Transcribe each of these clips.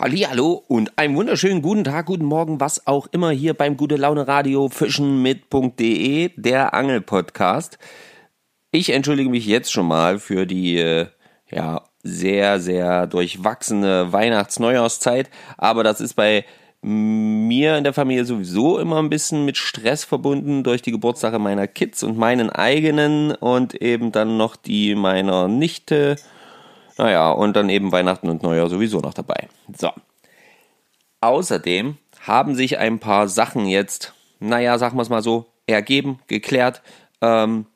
Hallo und einen wunderschönen guten Tag, guten Morgen, was auch immer hier beim Gute Laune Radio Fischen mit.de, der Angelpodcast. Ich entschuldige mich jetzt schon mal für die äh, ja sehr sehr durchwachsene Weihnachts-Neujahrszeit, aber das ist bei mir in der Familie sowieso immer ein bisschen mit Stress verbunden durch die Geburtstage meiner Kids und meinen eigenen und eben dann noch die meiner Nichte naja, und dann eben Weihnachten und Neujahr sowieso noch dabei. So. Außerdem haben sich ein paar Sachen jetzt, naja, sagen wir es mal so, ergeben, geklärt. Ähm,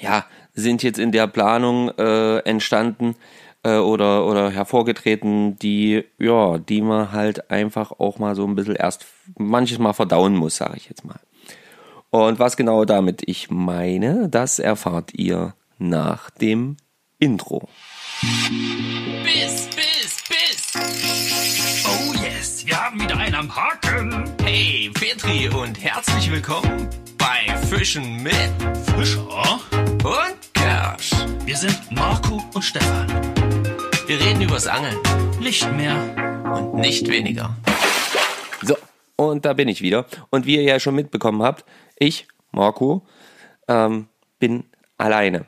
ja, sind jetzt in der Planung äh, entstanden äh, oder, oder hervorgetreten, die, ja, die man halt einfach auch mal so ein bisschen erst manches Mal verdauen muss, sage ich jetzt mal. Und was genau damit ich meine, das erfahrt ihr nach dem Intro. Biss, biss, biss. Oh yes, wir haben wieder einen am Haken. Hey, Petri und herzlich willkommen bei Fischen mit Fischer und Kersch. Wir sind Marco und Stefan. Wir reden übers Angeln. Nicht mehr und nicht weniger. So, und da bin ich wieder. Und wie ihr ja schon mitbekommen habt, ich, Marco, ähm, bin alleine.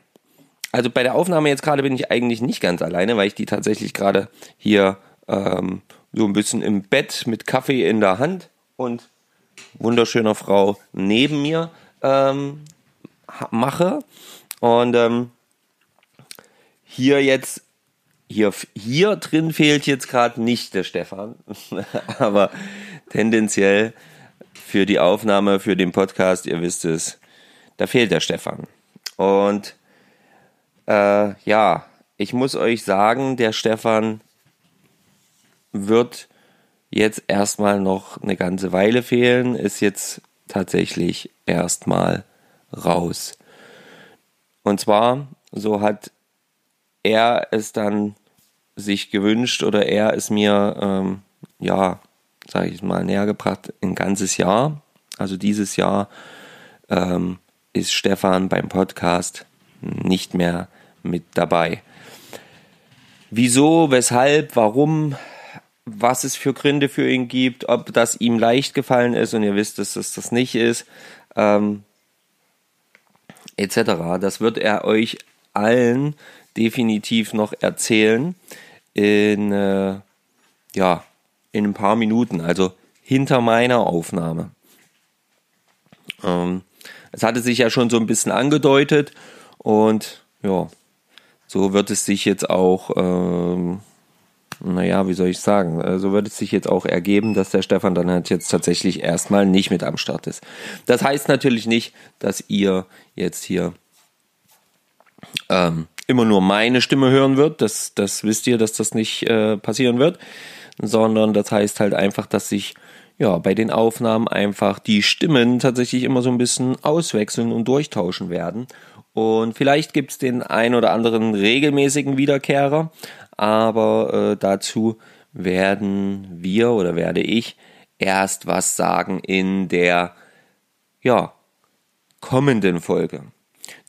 Also bei der Aufnahme jetzt gerade bin ich eigentlich nicht ganz alleine, weil ich die tatsächlich gerade hier ähm, so ein bisschen im Bett mit Kaffee in der Hand und wunderschöner Frau neben mir ähm, mache. Und ähm, hier jetzt, hier, hier drin fehlt jetzt gerade nicht der Stefan, aber tendenziell für die Aufnahme, für den Podcast, ihr wisst es, da fehlt der Stefan. Und äh, ja, ich muss euch sagen, der Stefan wird jetzt erstmal noch eine ganze Weile fehlen, ist jetzt tatsächlich erstmal raus. Und zwar, so hat er es dann sich gewünscht oder er es mir, ähm, ja, sage ich mal, näher gebracht, ein ganzes Jahr. Also dieses Jahr ähm, ist Stefan beim Podcast nicht mehr mit dabei. Wieso, weshalb, warum, was es für Gründe für ihn gibt, ob das ihm leicht gefallen ist und ihr wisst, dass es das nicht ist, ähm, etc. Das wird er euch allen definitiv noch erzählen in, äh, ja, in ein paar Minuten, also hinter meiner Aufnahme. Ähm, es hatte sich ja schon so ein bisschen angedeutet und ja, so wird es sich jetzt auch, ähm, naja, wie soll ich sagen, so also wird es sich jetzt auch ergeben, dass der Stefan dann halt jetzt tatsächlich erstmal nicht mit am Start ist. Das heißt natürlich nicht, dass ihr jetzt hier ähm, immer nur meine Stimme hören wird. Das, das wisst ihr, dass das nicht äh, passieren wird, sondern das heißt halt einfach, dass sich ja, bei den Aufnahmen einfach die Stimmen tatsächlich immer so ein bisschen auswechseln und durchtauschen werden. Und vielleicht gibt es den ein oder anderen regelmäßigen Wiederkehrer, aber äh, dazu werden wir oder werde ich erst was sagen in der ja, kommenden Folge.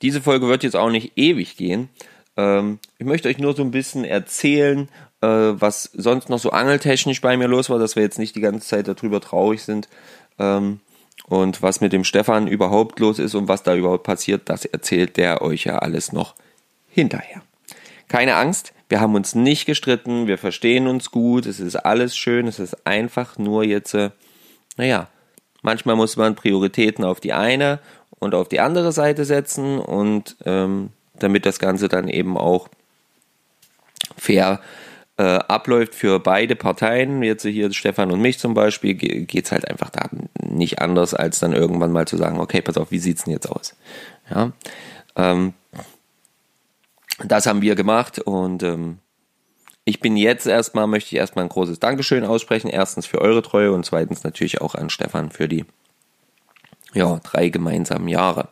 Diese Folge wird jetzt auch nicht ewig gehen. Ähm, ich möchte euch nur so ein bisschen erzählen, äh, was sonst noch so angeltechnisch bei mir los war, dass wir jetzt nicht die ganze Zeit darüber traurig sind. Ähm, und was mit dem Stefan überhaupt los ist und was da überhaupt passiert, das erzählt der euch ja alles noch hinterher. Keine Angst, wir haben uns nicht gestritten, wir verstehen uns gut, es ist alles schön, es ist einfach nur jetzt, äh, naja, manchmal muss man Prioritäten auf die eine und auf die andere Seite setzen und ähm, damit das Ganze dann eben auch fair äh, abläuft für beide Parteien, jetzt hier Stefan und mich zum Beispiel, geht es halt einfach da nicht anders, als dann irgendwann mal zu sagen, okay, pass auf, wie sieht es denn jetzt aus? Ja, ähm, das haben wir gemacht und ähm, ich bin jetzt erstmal, möchte ich erstmal ein großes Dankeschön aussprechen. Erstens für eure Treue und zweitens natürlich auch an Stefan für die ja, drei gemeinsamen Jahre,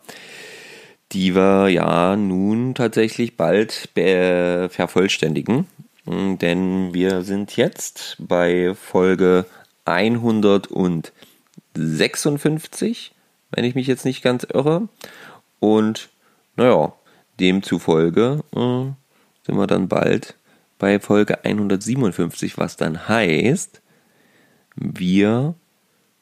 die wir ja nun tatsächlich bald vervollständigen. Denn wir sind jetzt bei Folge 156, wenn ich mich jetzt nicht ganz irre. Und naja, demzufolge äh, sind wir dann bald bei Folge 157, was dann heißt, wir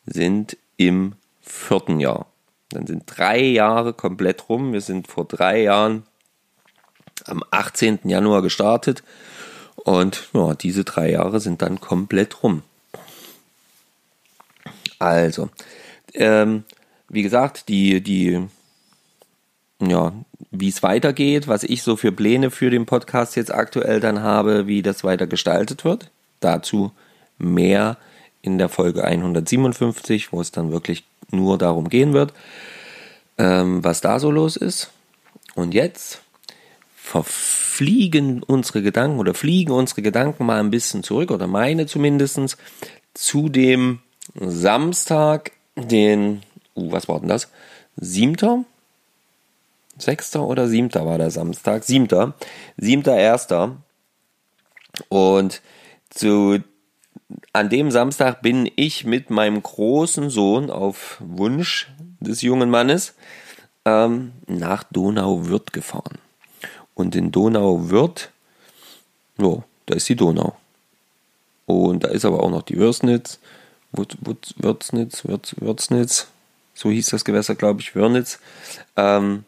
sind im vierten Jahr. Dann sind drei Jahre komplett rum. Wir sind vor drei Jahren am 18. Januar gestartet und ja, diese drei Jahre sind dann komplett rum. Also, ähm, wie gesagt, die, die, ja, wie es weitergeht, was ich so für Pläne für den Podcast jetzt aktuell dann habe, wie das weiter gestaltet wird. Dazu mehr in der Folge 157, wo es dann wirklich nur darum gehen wird, ähm, was da so los ist. Und jetzt verfliegen unsere Gedanken oder fliegen unsere Gedanken mal ein bisschen zurück, oder meine zumindest, zu dem Samstag, den, uh, was war denn das? Siebter? Sechster oder siebter war der Samstag? Siebter. Siebter, erster. Und zu, an dem Samstag bin ich mit meinem großen Sohn auf Wunsch des jungen Mannes ähm, nach Donauwörth gefahren. Und in Donauwörth, ja, da ist die Donau. Und da ist aber auch noch die Würsnitz, Würznitz, Würznitz, so hieß das Gewässer, glaube ich, Wörnitz. Ähm,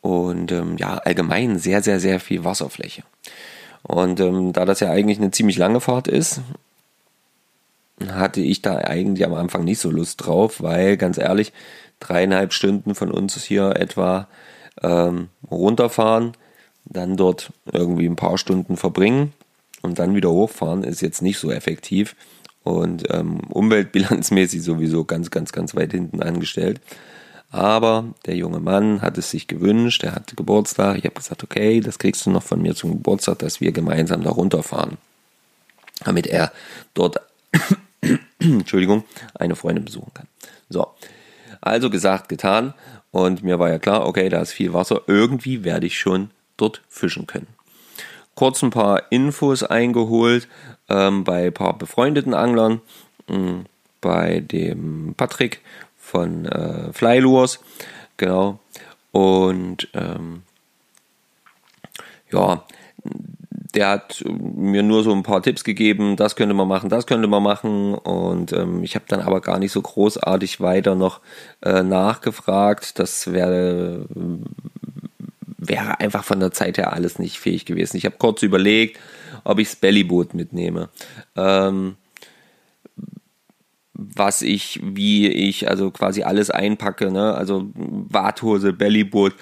und ähm, ja, allgemein sehr, sehr, sehr viel Wasserfläche. Und ähm, da das ja eigentlich eine ziemlich lange Fahrt ist, hatte ich da eigentlich am Anfang nicht so Lust drauf, weil ganz ehrlich, dreieinhalb Stunden von uns hier etwa ähm, runterfahren, dann dort irgendwie ein paar Stunden verbringen und dann wieder hochfahren, ist jetzt nicht so effektiv und ähm, umweltbilanzmäßig sowieso ganz, ganz, ganz weit hinten angestellt. Aber der junge Mann hat es sich gewünscht, er hatte Geburtstag. Ich habe gesagt, okay, das kriegst du noch von mir zum Geburtstag, dass wir gemeinsam da runterfahren. Damit er dort, Entschuldigung, eine Freundin besuchen kann. So, also gesagt, getan. Und mir war ja klar, okay, da ist viel Wasser. Irgendwie werde ich schon dort fischen können. Kurz ein paar Infos eingeholt ähm, bei ein paar befreundeten Anglern. Mh, hm, bei dem Patrick von äh, Flylures, genau. Und ähm, ja, der hat mir nur so ein paar Tipps gegeben, das könnte man machen, das könnte man machen. Und ähm, ich habe dann aber gar nicht so großartig weiter noch äh, nachgefragt. Das wäre wäre einfach von der Zeit her alles nicht fähig gewesen. Ich habe kurz überlegt, ob ich das Bellyboot mitnehme. Ähm, was ich, wie ich, also quasi alles einpacke, ne? Also Warthose, Bellyboot,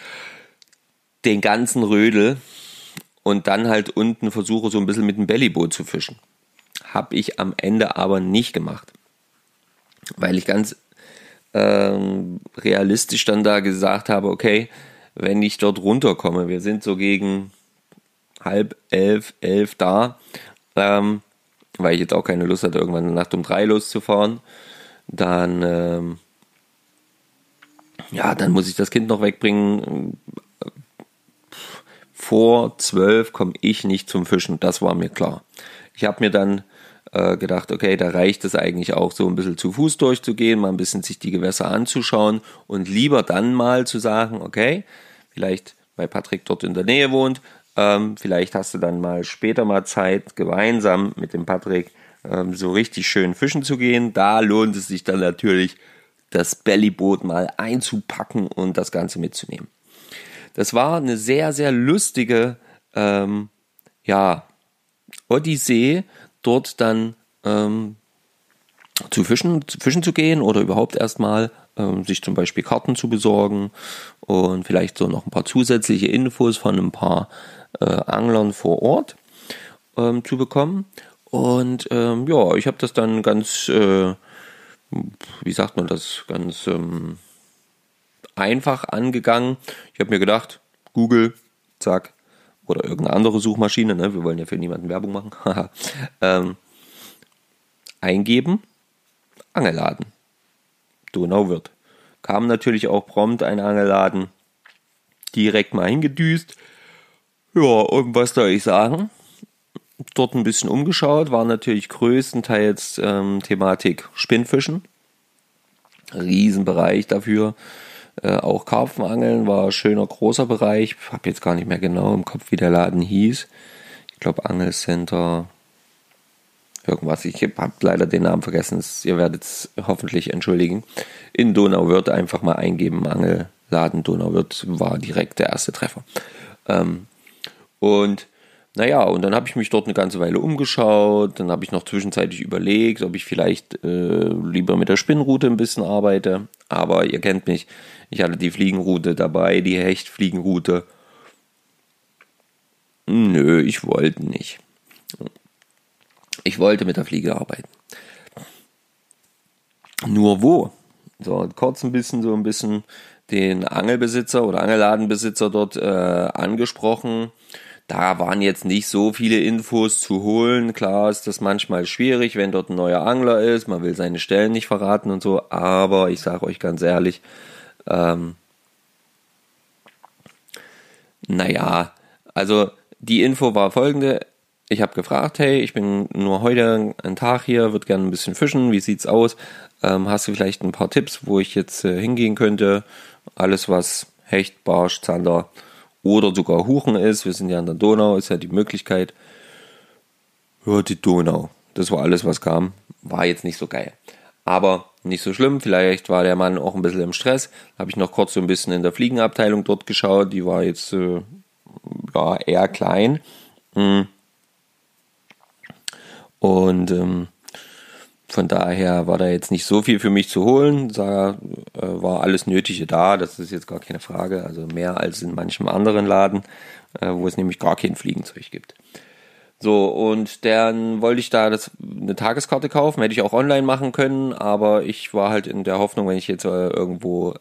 den ganzen Rödel und dann halt unten versuche so ein bisschen mit dem Bellyboot zu fischen. Habe ich am Ende aber nicht gemacht. Weil ich ganz ähm, realistisch dann da gesagt habe, okay, wenn ich dort runterkomme. Wir sind so gegen halb elf, elf da, ähm, weil ich jetzt auch keine Lust hatte, irgendwann eine Nacht um drei loszufahren. Dann, ähm, ja, dann muss ich das Kind noch wegbringen. Vor zwölf komme ich nicht zum Fischen, das war mir klar. Ich habe mir dann äh, gedacht, okay, da reicht es eigentlich auch so ein bisschen zu Fuß durchzugehen, mal ein bisschen sich die Gewässer anzuschauen und lieber dann mal zu sagen, okay, vielleicht weil Patrick dort in der Nähe wohnt, ähm, vielleicht hast du dann mal später mal Zeit, gemeinsam mit dem Patrick ähm, so richtig schön fischen zu gehen. Da lohnt es sich dann natürlich, das Bellyboot mal einzupacken und das Ganze mitzunehmen. Das war eine sehr, sehr lustige ähm, ja, Odyssee, dort dann ähm, zu fischen, zu fischen zu gehen oder überhaupt erstmal ähm, sich zum Beispiel Karten zu besorgen und vielleicht so noch ein paar zusätzliche Infos von ein paar äh, Anglern vor Ort ähm, zu bekommen. Und ähm, ja, ich habe das dann ganz, äh, wie sagt man das, ganz ähm, einfach angegangen. Ich habe mir gedacht, Google, zack, oder irgendeine andere Suchmaschine, ne? wir wollen ja für niemanden Werbung machen, ähm, eingeben, Angelladen. Donauwörth. Kam natürlich auch prompt ein Angelladen. Direkt mal hingedüst. Ja, und was soll ich sagen? Dort ein bisschen umgeschaut, war natürlich größtenteils ähm, Thematik Spinnfischen. Riesenbereich dafür. Äh, auch Karpfenangeln war schöner großer Bereich. Habe jetzt gar nicht mehr genau im Kopf, wie der Laden hieß. Ich glaube Angelcenter, irgendwas. Ich habe leider den Namen vergessen. Ihr werdet es hoffentlich entschuldigen. In Donauwörth einfach mal eingeben. Angelladen Donauwörth war direkt der erste Treffer. Ähm, und naja, und dann habe ich mich dort eine ganze Weile umgeschaut. Dann habe ich noch zwischenzeitlich überlegt, ob ich vielleicht äh, lieber mit der Spinnrute ein bisschen arbeite. Aber ihr kennt mich. Ich hatte die Fliegenroute dabei, die Hechtfliegenroute. Nö, ich wollte nicht. Ich wollte mit der Fliege arbeiten. Nur wo? So, kurz ein bisschen, so ein bisschen den Angelbesitzer oder Angelladenbesitzer dort äh, angesprochen. Da waren jetzt nicht so viele Infos zu holen. Klar ist das manchmal schwierig, wenn dort ein neuer Angler ist. Man will seine Stellen nicht verraten und so. Aber ich sage euch ganz ehrlich, ähm, naja, also die Info war folgende. Ich habe gefragt, hey, ich bin nur heute einen Tag hier, würde gerne ein bisschen fischen, wie sieht's aus? Ähm, hast du vielleicht ein paar Tipps, wo ich jetzt äh, hingehen könnte? Alles, was Hecht, Barsch, Zander oder sogar Huchen ist, wir sind ja an der Donau, ist ja die Möglichkeit. Ja, die Donau. Das war alles, was kam. War jetzt nicht so geil. Aber nicht so schlimm. Vielleicht war der Mann auch ein bisschen im Stress. Habe ich noch kurz so ein bisschen in der Fliegenabteilung dort geschaut. Die war jetzt äh, ja, eher klein. Mhm. Und ähm, von daher war da jetzt nicht so viel für mich zu holen. Da äh, war alles Nötige da, das ist jetzt gar keine Frage. Also mehr als in manchem anderen Laden, äh, wo es nämlich gar kein Fliegenzeug gibt. So, und dann wollte ich da das, eine Tageskarte kaufen, hätte ich auch online machen können, aber ich war halt in der Hoffnung, wenn ich jetzt äh, irgendwo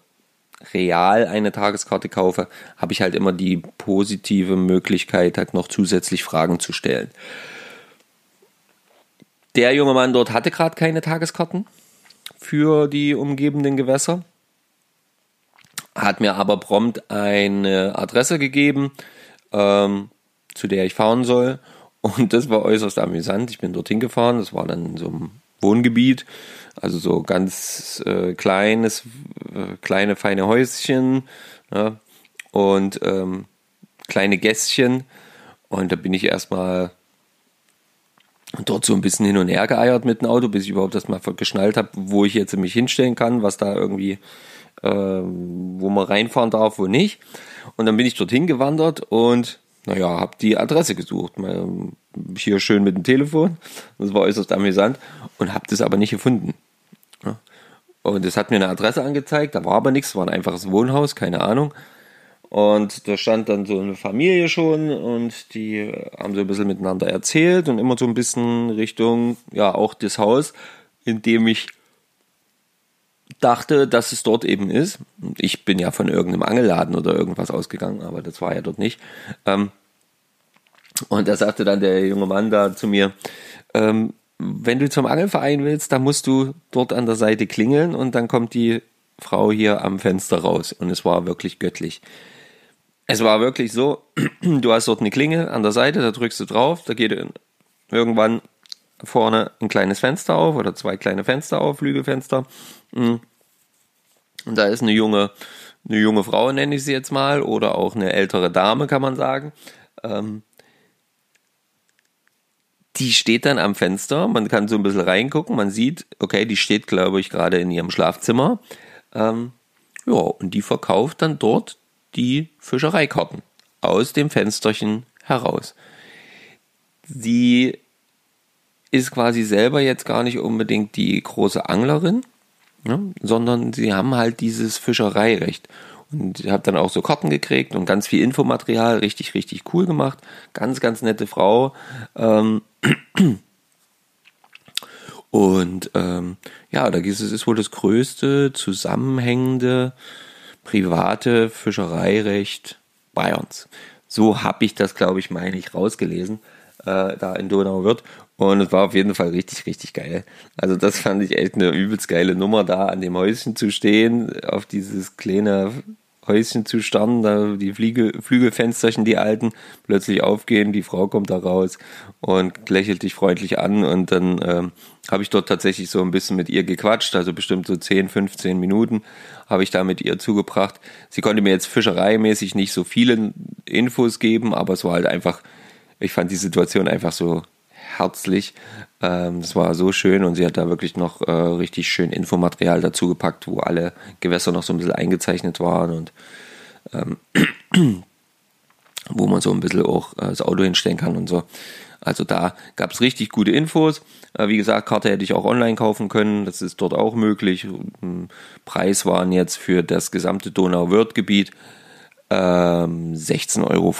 real eine Tageskarte kaufe, habe ich halt immer die positive Möglichkeit, halt noch zusätzlich Fragen zu stellen. Der junge Mann dort hatte gerade keine Tageskarten für die umgebenden Gewässer, hat mir aber prompt eine Adresse gegeben, ähm, zu der ich fahren soll. Und das war äußerst amüsant. Ich bin dorthin gefahren, das war dann in so einem Wohngebiet, also so ganz äh, kleines, äh, kleine, feine Häuschen ja, und ähm, kleine Gässchen. Und da bin ich erstmal dort so ein bisschen hin und her geeiert mit dem Auto, bis ich überhaupt erstmal geschnallt habe, wo ich jetzt mich hinstellen kann, was da irgendwie, äh, wo man reinfahren darf, wo nicht. Und dann bin ich dorthin gewandert und naja, habe die Adresse gesucht. Hier schön mit dem Telefon. Das war äußerst amüsant und habe das aber nicht gefunden. Und es hat mir eine Adresse angezeigt, da war aber nichts, war ein einfaches Wohnhaus, keine Ahnung. Und da stand dann so eine Familie schon und die haben so ein bisschen miteinander erzählt und immer so ein bisschen Richtung, ja, auch das Haus, in dem ich dachte, dass es dort eben ist. Ich bin ja von irgendeinem Angelladen oder irgendwas ausgegangen, aber das war ja dort nicht. Ähm, und da sagte dann der junge Mann da zu mir, ähm, wenn du zum Angelverein willst, dann musst du dort an der Seite klingeln und dann kommt die Frau hier am Fenster raus. Und es war wirklich göttlich. Es war wirklich so, du hast dort eine Klinge an der Seite, da drückst du drauf, da geht irgendwann vorne ein kleines Fenster auf oder zwei kleine Fenster auf, Flügelfenster. Mm. Und da ist eine junge, eine junge Frau, nenne ich sie jetzt mal, oder auch eine ältere Dame, kann man sagen. Ähm, die steht dann am Fenster, man kann so ein bisschen reingucken, man sieht, okay, die steht, glaube ich, gerade in ihrem Schlafzimmer. Ähm, ja, und die verkauft dann dort die Fischereikarten aus dem Fensterchen heraus. Sie ist quasi selber jetzt gar nicht unbedingt die große Anglerin, ne, sondern sie haben halt dieses Fischereirecht. Und ich habe dann auch so Karten gekriegt und ganz viel Infomaterial, richtig, richtig cool gemacht. Ganz, ganz nette Frau. Ähm, und ähm, ja, da ist es ist wohl das größte zusammenhängende private Fischereirecht Bayerns. So habe ich das, glaube ich, meine ich, rausgelesen, äh, da in Donauwörth. Und es war auf jeden Fall richtig, richtig geil. Also das fand ich echt eine übelst geile Nummer, da an dem Häuschen zu stehen, auf dieses kleine Häuschen zu starren, da die Fliege, Flügelfensterchen, die alten, plötzlich aufgehen, die Frau kommt da raus und lächelt dich freundlich an und dann ähm, habe ich dort tatsächlich so ein bisschen mit ihr gequatscht, also bestimmt so 10, 15 Minuten habe ich da mit ihr zugebracht. Sie konnte mir jetzt fischereimäßig nicht so viele Infos geben, aber es war halt einfach ich fand die Situation einfach so herzlich. Ähm, das war so schön und sie hat da wirklich noch äh, richtig schön Infomaterial dazu gepackt, wo alle Gewässer noch so ein bisschen eingezeichnet waren und ähm, wo man so ein bisschen auch äh, das Auto hinstellen kann und so. Also da gab es richtig gute Infos. Äh, wie gesagt, Karte hätte ich auch online kaufen können. Das ist dort auch möglich. Preis waren jetzt für das gesamte Donau-Wörth-Gebiet ähm, 16,50 Euro,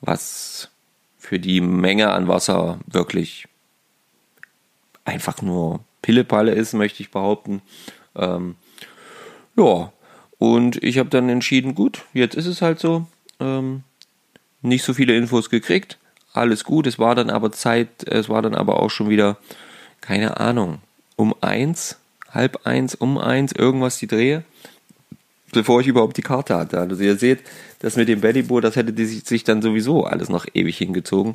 was für die Menge an Wasser wirklich einfach nur Pillepalle ist, möchte ich behaupten. Ähm, ja, und ich habe dann entschieden, gut, jetzt ist es halt so. Ähm, nicht so viele Infos gekriegt alles gut. Es war dann aber Zeit, es war dann aber auch schon wieder, keine Ahnung, um eins, halb eins, um eins, irgendwas die Drehe, bevor ich überhaupt die Karte hatte. Also ihr seht, das mit dem Bellyboot, das hätte sich dann sowieso alles noch ewig hingezogen.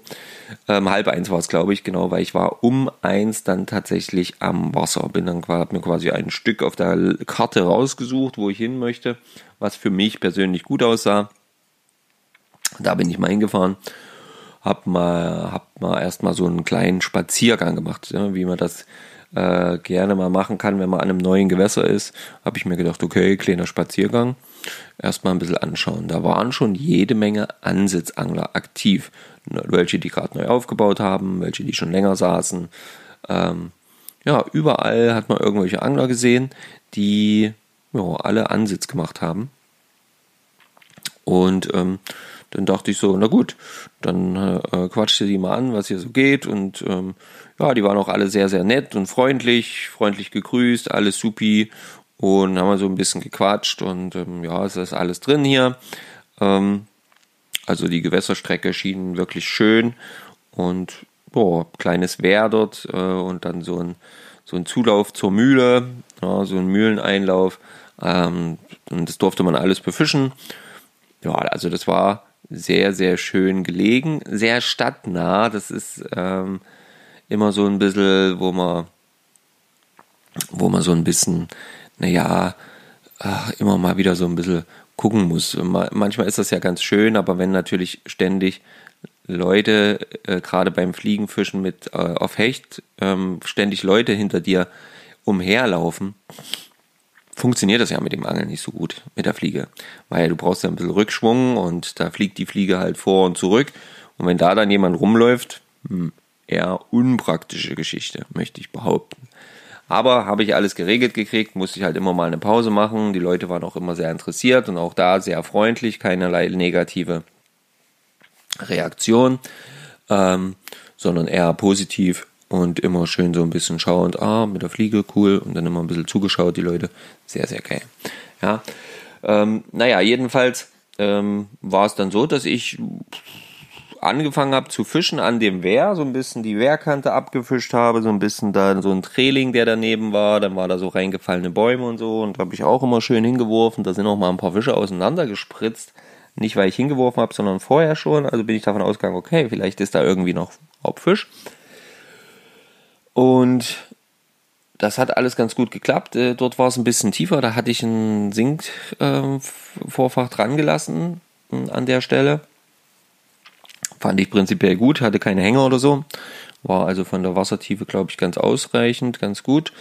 Ähm, halb eins war es, glaube ich, genau, weil ich war um eins dann tatsächlich am Wasser. Bin dann habe mir quasi ein Stück auf der Karte rausgesucht, wo ich hin möchte, was für mich persönlich gut aussah. Da bin ich mal hingefahren hab mal, hab mal erstmal so einen kleinen Spaziergang gemacht, ja, wie man das äh, gerne mal machen kann, wenn man an einem neuen Gewässer ist. Habe ich mir gedacht, okay, kleiner Spaziergang, erstmal ein bisschen anschauen. Da waren schon jede Menge Ansitzangler aktiv. Welche, die gerade neu aufgebaut haben, welche, die schon länger saßen. Ähm, ja, überall hat man irgendwelche Angler gesehen, die ja, alle Ansitz gemacht haben. Und ähm, dann dachte ich so, na gut, dann äh, quatschte die mal an, was hier so geht. Und ähm, ja, die waren auch alle sehr, sehr nett und freundlich, freundlich gegrüßt, alles supi. Und haben wir so ein bisschen gequatscht und ähm, ja, es ist alles drin hier. Ähm, also die Gewässerstrecke schien wirklich schön und boah, kleines Wehr dort äh, und dann so ein, so ein Zulauf zur Mühle, ja, so ein Mühleneinlauf. Ähm, und das durfte man alles befischen. Ja, also das war sehr, sehr schön gelegen, sehr stadtnah. Das ist ähm, immer so ein bisschen, wo man, wo man so ein bisschen, naja, ach, immer mal wieder so ein bisschen gucken muss. Manchmal ist das ja ganz schön, aber wenn natürlich ständig Leute, äh, gerade beim Fliegenfischen mit äh, auf Hecht, ähm, ständig Leute hinter dir umherlaufen, funktioniert das ja mit dem Angeln nicht so gut mit der Fliege, weil du brauchst ja ein bisschen Rückschwung und da fliegt die Fliege halt vor und zurück und wenn da dann jemand rumläuft, hm, eher unpraktische Geschichte, möchte ich behaupten. Aber habe ich alles geregelt gekriegt, musste ich halt immer mal eine Pause machen. Die Leute waren auch immer sehr interessiert und auch da sehr freundlich, keinerlei negative Reaktion, ähm, sondern eher positiv und immer schön so ein bisschen schauend, ah, mit der Fliege, cool, und dann immer ein bisschen zugeschaut, die Leute, sehr, sehr geil. Ja, ähm, naja, jedenfalls ähm, war es dann so, dass ich angefangen habe zu fischen an dem Wehr, so ein bisschen die Wehrkante abgefischt habe, so ein bisschen da so ein Trailing, der daneben war, dann war da so reingefallene Bäume und so und habe ich auch immer schön hingeworfen, da sind auch mal ein paar Fische auseinander gespritzt, nicht weil ich hingeworfen habe, sondern vorher schon, also bin ich davon ausgegangen, okay, vielleicht ist da irgendwie noch Hauptfisch. Und das hat alles ganz gut geklappt. Äh, dort war es ein bisschen tiefer, da hatte ich ein Sinkvorfach dran gelassen hm, an der Stelle. Fand ich prinzipiell gut, hatte keine Hänger oder so. War also von der Wassertiefe, glaube ich, ganz ausreichend, ganz gut.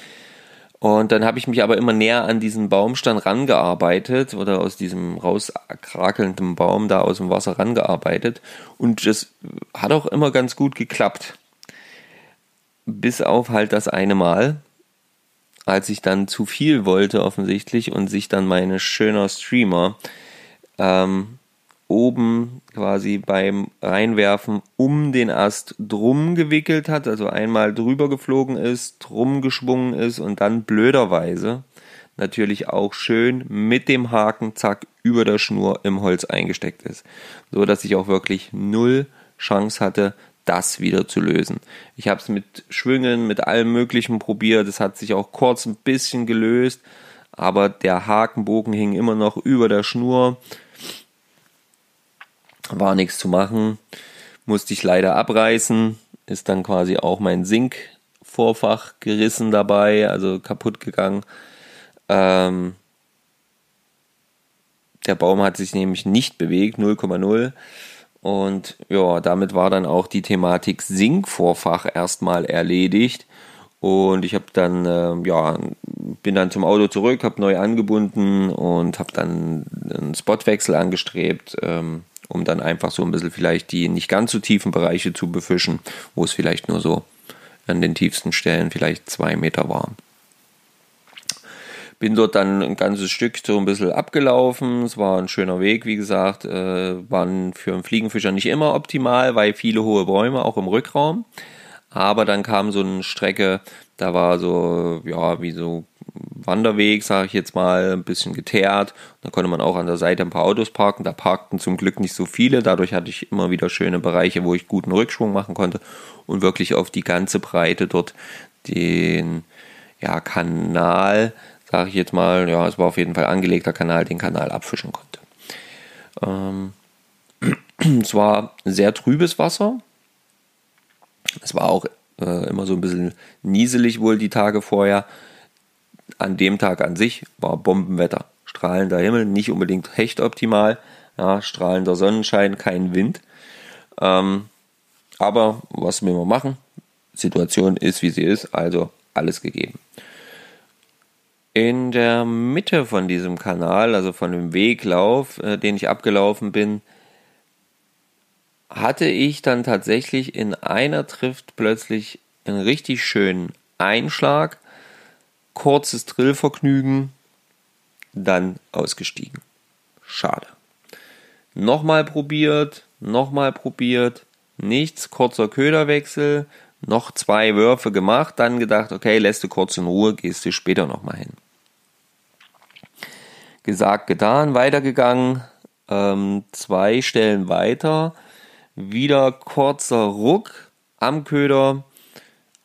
Und dann habe ich mich aber immer näher an diesen Baumstand rangearbeitet oder aus diesem rauskrakelnden Baum da aus dem Wasser rangearbeitet. Und das hat auch immer ganz gut geklappt bis auf halt das eine Mal, als ich dann zu viel wollte offensichtlich und sich dann meine schöner Streamer ähm, oben quasi beim Reinwerfen um den Ast drum gewickelt hat, also einmal drüber geflogen ist, drum geschwungen ist und dann blöderweise natürlich auch schön mit dem Haken zack über der Schnur im Holz eingesteckt ist, so dass ich auch wirklich null Chance hatte, das wieder zu lösen. Ich habe es mit Schwüngen, mit allem Möglichen probiert. Es hat sich auch kurz ein bisschen gelöst, aber der Hakenbogen hing immer noch über der Schnur. War nichts zu machen. Musste ich leider abreißen. Ist dann quasi auch mein Sinkvorfach gerissen dabei, also kaputt gegangen. Ähm, der Baum hat sich nämlich nicht bewegt, 0,0. Und ja, damit war dann auch die Thematik Sinkvorfach erstmal erledigt. Und ich habe dann, äh, ja, bin dann zum Auto zurück, habe neu angebunden und habe dann einen Spotwechsel angestrebt, ähm, um dann einfach so ein bisschen vielleicht die nicht ganz so tiefen Bereiche zu befischen, wo es vielleicht nur so an den tiefsten Stellen vielleicht zwei Meter war. Bin dort dann ein ganzes Stück so ein bisschen abgelaufen. Es war ein schöner Weg, wie gesagt. Äh, waren für einen Fliegenfischer nicht immer optimal, weil viele hohe Bäume auch im Rückraum. Aber dann kam so eine Strecke, da war so, ja, wie so Wanderweg, sage ich jetzt mal, ein bisschen geteert. Da konnte man auch an der Seite ein paar Autos parken. Da parkten zum Glück nicht so viele. Dadurch hatte ich immer wieder schöne Bereiche, wo ich guten Rückschwung machen konnte und wirklich auf die ganze Breite dort den ja, Kanal, sage ich jetzt mal, ja, es war auf jeden Fall angelegter Kanal, den Kanal abfischen konnte. Ähm, es war sehr trübes Wasser, es war auch äh, immer so ein bisschen nieselig wohl die Tage vorher. An dem Tag an sich war Bombenwetter. Strahlender Himmel, nicht unbedingt hecht optimal. Ja, strahlender Sonnenschein, kein Wind. Ähm, aber was will man machen? Situation ist, wie sie ist, also alles gegeben. In der Mitte von diesem Kanal, also von dem Weglauf, äh, den ich abgelaufen bin, hatte ich dann tatsächlich in einer Trift plötzlich einen richtig schönen Einschlag, kurzes Drillvergnügen, dann ausgestiegen. Schade. Nochmal probiert, nochmal probiert, nichts, kurzer Köderwechsel, noch zwei Würfe gemacht, dann gedacht, okay, lässt du kurz in Ruhe, gehst du später nochmal hin. Gesagt, getan, weitergegangen, ähm, zwei Stellen weiter, wieder kurzer Ruck am Köder,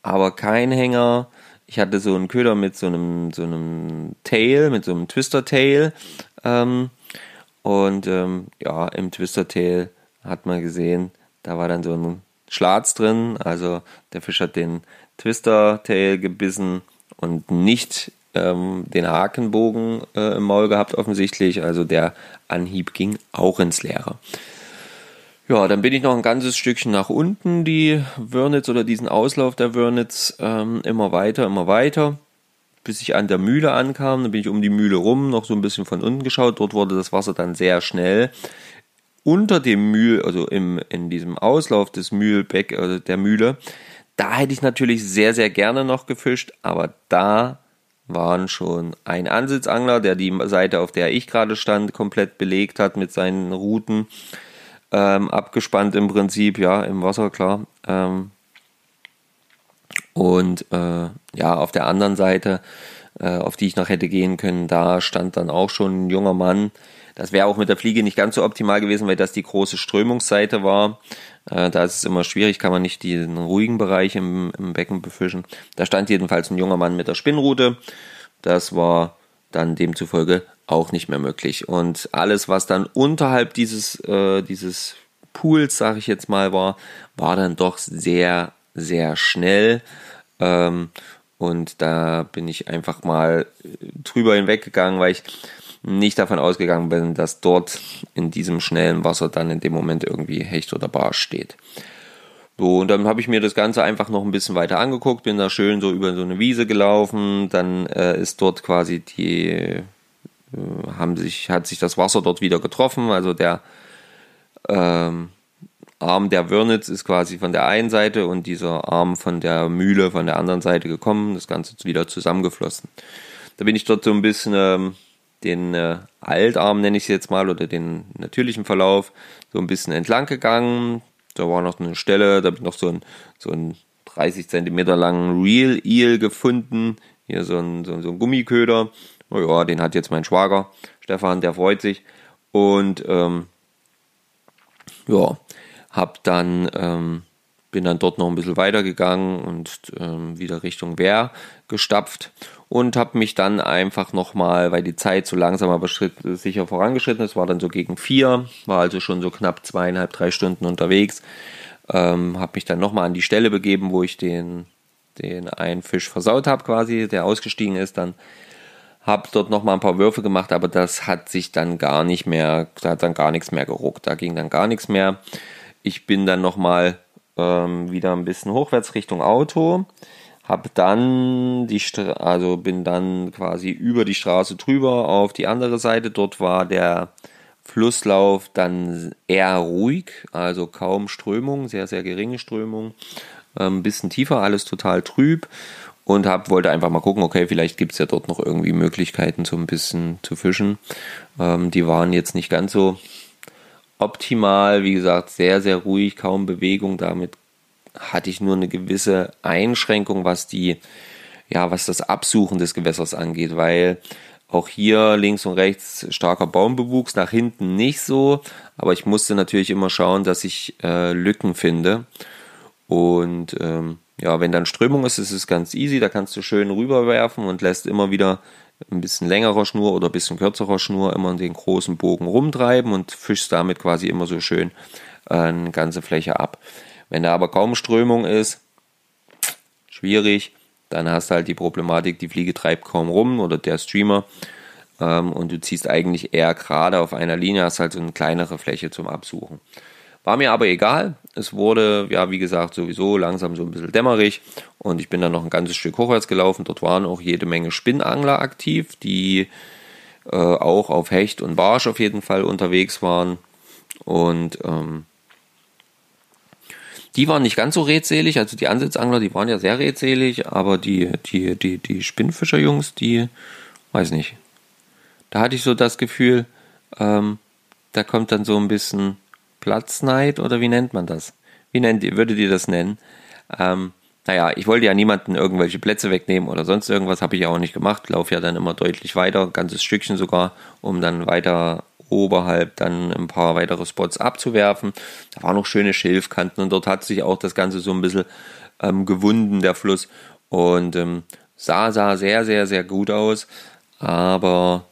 aber kein Hänger. Ich hatte so einen Köder mit so einem, so einem Tail, mit so einem Twister-Tail. Ähm, und ähm, ja, im Twister-Tail hat man gesehen, da war dann so ein Schlatz drin. Also der Fisch hat den Twister-Tail gebissen und nicht ähm, den Hakenbogen äh, im Maul gehabt offensichtlich. Also der Anhieb ging auch ins Leere. Ja, dann bin ich noch ein ganzes Stückchen nach unten, die Wörnitz oder diesen Auslauf der Wörnitz, ähm, immer weiter, immer weiter, bis ich an der Mühle ankam. Dann bin ich um die Mühle rum, noch so ein bisschen von unten geschaut. Dort wurde das Wasser dann sehr schnell. Unter dem Mühl, also im, in diesem Auslauf des Mühlbeck, also der Mühle, da hätte ich natürlich sehr, sehr gerne noch gefischt, aber da waren schon ein Ansitzangler, der die Seite, auf der ich gerade stand, komplett belegt hat mit seinen Routen ähm, abgespannt im Prinzip, ja, im Wasser, klar. Ähm, und äh, ja, auf der anderen Seite, äh, auf die ich noch hätte gehen können, da stand dann auch schon ein junger Mann. Das wäre auch mit der Fliege nicht ganz so optimal gewesen, weil das die große Strömungsseite war. Äh, da ist es immer schwierig, kann man nicht den ruhigen Bereich im, im Becken befischen. Da stand jedenfalls ein junger Mann mit der Spinnrute. Das war dann demzufolge auch nicht mehr möglich. Und alles, was dann unterhalb dieses, äh, dieses Pools, sage ich jetzt mal, war, war dann doch sehr, sehr schnell. Ähm, und da bin ich einfach mal drüber hinweggegangen, weil ich nicht davon ausgegangen bin, dass dort in diesem schnellen Wasser dann in dem Moment irgendwie Hecht oder Barsch steht. So, und dann habe ich mir das Ganze einfach noch ein bisschen weiter angeguckt, bin da schön so über so eine Wiese gelaufen, dann äh, ist dort quasi die äh, haben sich, hat sich das Wasser dort wieder getroffen. Also der ähm, Arm der Wörnitz ist quasi von der einen Seite und dieser Arm von der Mühle von der anderen Seite gekommen. Das Ganze ist wieder zusammengeflossen. Da bin ich dort so ein bisschen ähm, den äh, Altarm, nenne ich es jetzt mal, oder den natürlichen Verlauf, so ein bisschen entlang gegangen. Da war noch eine Stelle, da habe ich noch so ein, so ein 30 Zentimeter langen Real Eel gefunden. Hier so ein, so, so ein Gummiköder. Oh ja, den hat jetzt mein Schwager, Stefan, der freut sich. Und ähm, ja, hab dann, ähm, bin dann dort noch ein bisschen weitergegangen und ähm, wieder Richtung Wehr gestapft und habe mich dann einfach nochmal, weil die Zeit so langsam aber schritt, sicher vorangeschritten ist, war dann so gegen vier, war also schon so knapp zweieinhalb, drei Stunden unterwegs, ähm, habe mich dann nochmal an die Stelle begeben, wo ich den, den einen Fisch versaut habe quasi, der ausgestiegen ist dann Hab dort noch mal ein paar Würfe gemacht, aber das hat sich dann gar nicht mehr, da hat dann gar nichts mehr geruckt, da ging dann gar nichts mehr. Ich bin dann noch mal ähm, wieder ein bisschen hochwärts Richtung Auto, hab dann die, Stra also bin dann quasi über die Straße drüber auf die andere Seite. Dort war der Flusslauf dann eher ruhig, also kaum Strömung, sehr sehr geringe Strömung, ein ähm, bisschen tiefer, alles total trüb und hab, wollte einfach mal gucken, okay, vielleicht gibt es ja dort noch irgendwie Möglichkeiten, so ein bisschen zu fischen. Ähm, die waren jetzt nicht ganz so optimal, wie gesagt, sehr, sehr ruhig, kaum Bewegung. Damit hatte ich nur eine gewisse Einschränkung, was die, ja, was das Absuchen des Gewässers angeht, weil auch hier links und rechts starker Baumbewuchs, nach hinten nicht so, aber ich musste natürlich immer schauen, dass ich äh, Lücken finde. Und ähm, ja, wenn dann Strömung ist, ist es ganz easy, da kannst du schön rüberwerfen und lässt immer wieder ein bisschen längerer Schnur oder ein bisschen kürzerer Schnur immer den großen Bogen rumtreiben und fischst damit quasi immer so schön äh, eine ganze Fläche ab. Wenn da aber kaum Strömung ist, schwierig, dann hast du halt die Problematik, die Fliege treibt kaum rum oder der Streamer ähm, und du ziehst eigentlich eher gerade auf einer Linie, hast halt so eine kleinere Fläche zum Absuchen. War mir aber egal. Es wurde, ja, wie gesagt, sowieso langsam so ein bisschen dämmerig und ich bin dann noch ein ganzes Stück hochwärts gelaufen. Dort waren auch jede Menge Spinnangler aktiv, die äh, auch auf Hecht und Barsch auf jeden Fall unterwegs waren. Und ähm, die waren nicht ganz so redselig, also die Ansitzangler, die waren ja sehr redselig, aber die, die, die, die Spinnfischerjungs, die, weiß nicht. Da hatte ich so das Gefühl, ähm, da kommt dann so ein bisschen Platzneid oder wie nennt man das? Wie nennt würdet ihr das nennen? Ähm, naja, ich wollte ja niemanden irgendwelche Plätze wegnehmen oder sonst irgendwas, habe ich ja auch nicht gemacht. Laufe ja dann immer deutlich weiter, ein ganzes Stückchen sogar, um dann weiter oberhalb dann ein paar weitere Spots abzuwerfen. Da waren noch schöne Schilfkanten und dort hat sich auch das Ganze so ein bisschen ähm, gewunden, der Fluss. Und ähm, sah, sah sehr, sehr, sehr gut aus. Aber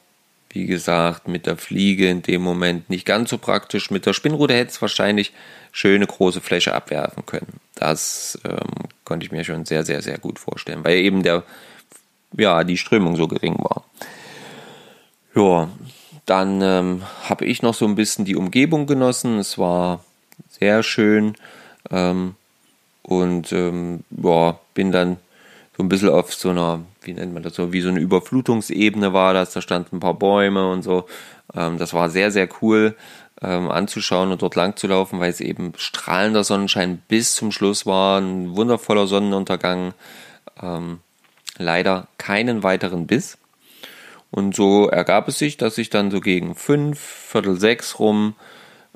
wie gesagt, mit der Fliege in dem Moment nicht ganz so praktisch. Mit der Spinnrute hätte es wahrscheinlich schöne große Fläche abwerfen können. Das ähm, konnte ich mir schon sehr, sehr, sehr gut vorstellen, weil eben der, ja, die Strömung so gering war. Ja, dann ähm, habe ich noch so ein bisschen die Umgebung genossen. Es war sehr schön ähm, und ähm, ja, bin dann so ein bisschen auf so einer, wie nennt man das so, wie so eine Überflutungsebene war das, da standen ein paar Bäume und so. Ähm, das war sehr, sehr cool ähm, anzuschauen und dort lang zu laufen, weil es eben strahlender Sonnenschein bis zum Schluss war, ein wundervoller Sonnenuntergang. Ähm, leider keinen weiteren Biss. Und so ergab es sich, dass ich dann so gegen fünf, Viertel sechs rum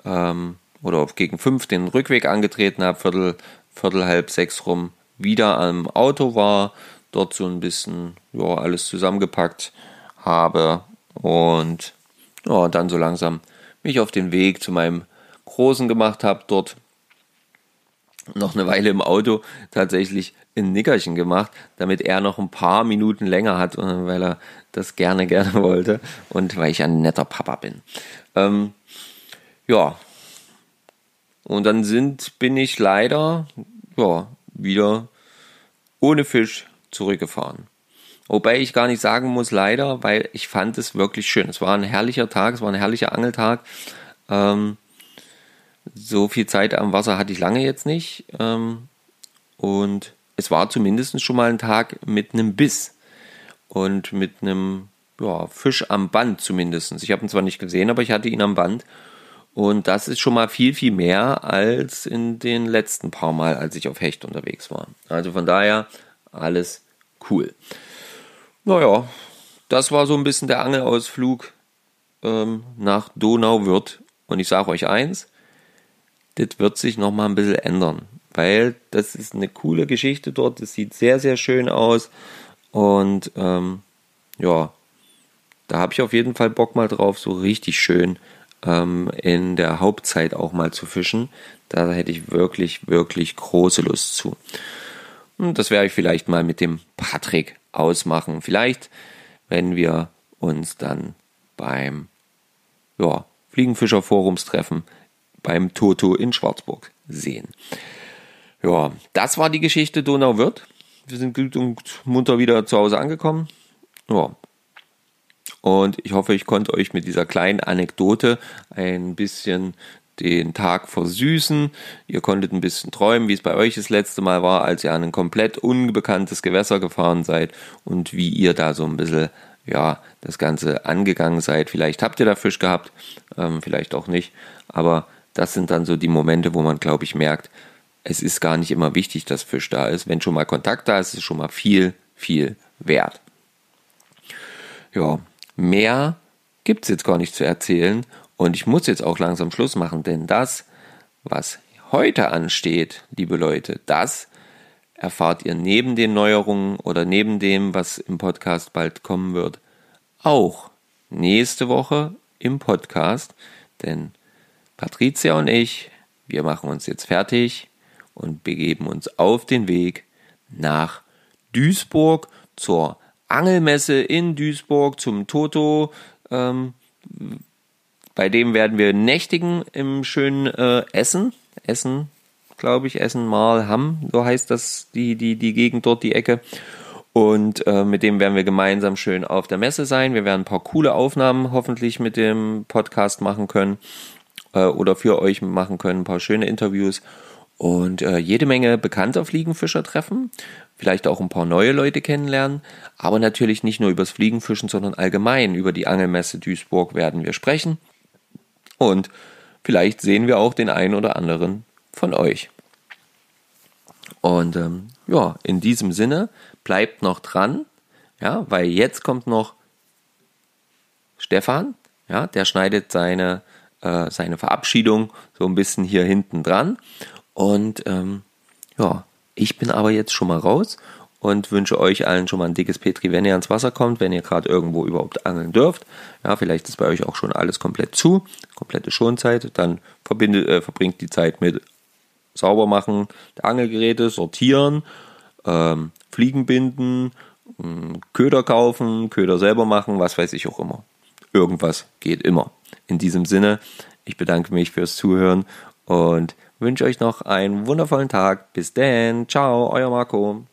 ähm, oder gegen fünf den Rückweg angetreten habe, Viertel, Viertel halb sechs rum wieder am Auto war, dort so ein bisschen ja, alles zusammengepackt habe und ja, dann so langsam mich auf den Weg zu meinem Großen gemacht habe, dort noch eine Weile im Auto tatsächlich ein Nickerchen gemacht, damit er noch ein paar Minuten länger hat, weil er das gerne, gerne wollte und weil ich ein netter Papa bin. Ähm, ja, und dann sind, bin ich leider, ja, wieder ohne Fisch zurückgefahren. Wobei ich gar nicht sagen muss, leider, weil ich fand es wirklich schön. Es war ein herrlicher Tag, es war ein herrlicher Angeltag. Ähm, so viel Zeit am Wasser hatte ich lange jetzt nicht. Ähm, und es war zumindest schon mal ein Tag mit einem Biss und mit einem ja, Fisch am Band zumindest. Ich habe ihn zwar nicht gesehen, aber ich hatte ihn am Band. Und das ist schon mal viel, viel mehr als in den letzten paar Mal, als ich auf Hecht unterwegs war. Also von daher alles cool. Naja, das war so ein bisschen der Angelausflug ähm, nach Donauwörth. Und ich sage euch eins, das wird sich noch mal ein bisschen ändern, weil das ist eine coole Geschichte dort. Das sieht sehr, sehr schön aus. Und ähm, ja, da habe ich auf jeden Fall Bock mal drauf, so richtig schön ähm, in der Hauptzeit auch mal zu fischen. Da hätte ich wirklich, wirklich große Lust zu. Und das werde ich vielleicht mal mit dem Patrick ausmachen. Vielleicht, wenn wir uns dann beim ja, Fliegenfischer-Forumstreffen beim Toto in Schwarzburg sehen. Ja, das war die Geschichte Donauwörth. Wir sind gut und munter wieder zu Hause angekommen. Ja, Und ich hoffe, ich konnte euch mit dieser kleinen Anekdote ein bisschen den Tag versüßen. Ihr konntet ein bisschen träumen, wie es bei euch das letzte Mal war, als ihr an ein komplett unbekanntes Gewässer gefahren seid und wie ihr da so ein bisschen, ja, das Ganze angegangen seid. Vielleicht habt ihr da Fisch gehabt, ähm, vielleicht auch nicht. Aber das sind dann so die Momente, wo man, glaube ich, merkt, es ist gar nicht immer wichtig, dass Fisch da ist. Wenn schon mal Kontakt da ist, ist es schon mal viel, viel wert. Ja, mehr gibt es jetzt gar nicht zu erzählen. Und ich muss jetzt auch langsam Schluss machen, denn das, was heute ansteht, liebe Leute, das erfahrt ihr neben den Neuerungen oder neben dem, was im Podcast bald kommen wird, auch nächste Woche im Podcast. Denn Patricia und ich, wir machen uns jetzt fertig und begeben uns auf den Weg nach Duisburg zur Angelmesse in Duisburg zum Toto. Ähm, bei dem werden wir nächtigen im schönen äh, Essen. Essen, glaube ich, Essen mal Hamm, so heißt das die, die, die Gegend dort, die Ecke. Und äh, mit dem werden wir gemeinsam schön auf der Messe sein. Wir werden ein paar coole Aufnahmen hoffentlich mit dem Podcast machen können äh, oder für euch machen können, ein paar schöne Interviews und äh, jede Menge bekannter Fliegenfischer treffen, vielleicht auch ein paar neue Leute kennenlernen, aber natürlich nicht nur übers Fliegenfischen, sondern allgemein über die Angelmesse Duisburg werden wir sprechen. Und vielleicht sehen wir auch den einen oder anderen von euch. Und ähm, ja, in diesem Sinne, bleibt noch dran, ja, weil jetzt kommt noch Stefan, ja, der schneidet seine, äh, seine Verabschiedung so ein bisschen hier hinten dran. Und ähm, ja, ich bin aber jetzt schon mal raus und wünsche euch allen schon mal ein dickes Petri, wenn ihr ans Wasser kommt, wenn ihr gerade irgendwo überhaupt angeln dürft. Ja, vielleicht ist bei euch auch schon alles komplett zu, komplette Schonzeit. Dann verbindet, äh, verbringt die Zeit mit Saubermachen der Angelgeräte, sortieren, ähm, Fliegen binden, äh, Köder kaufen, Köder selber machen, was weiß ich auch immer. Irgendwas geht immer. In diesem Sinne, ich bedanke mich fürs Zuhören und wünsche euch noch einen wundervollen Tag. Bis dann. Ciao, euer Marco.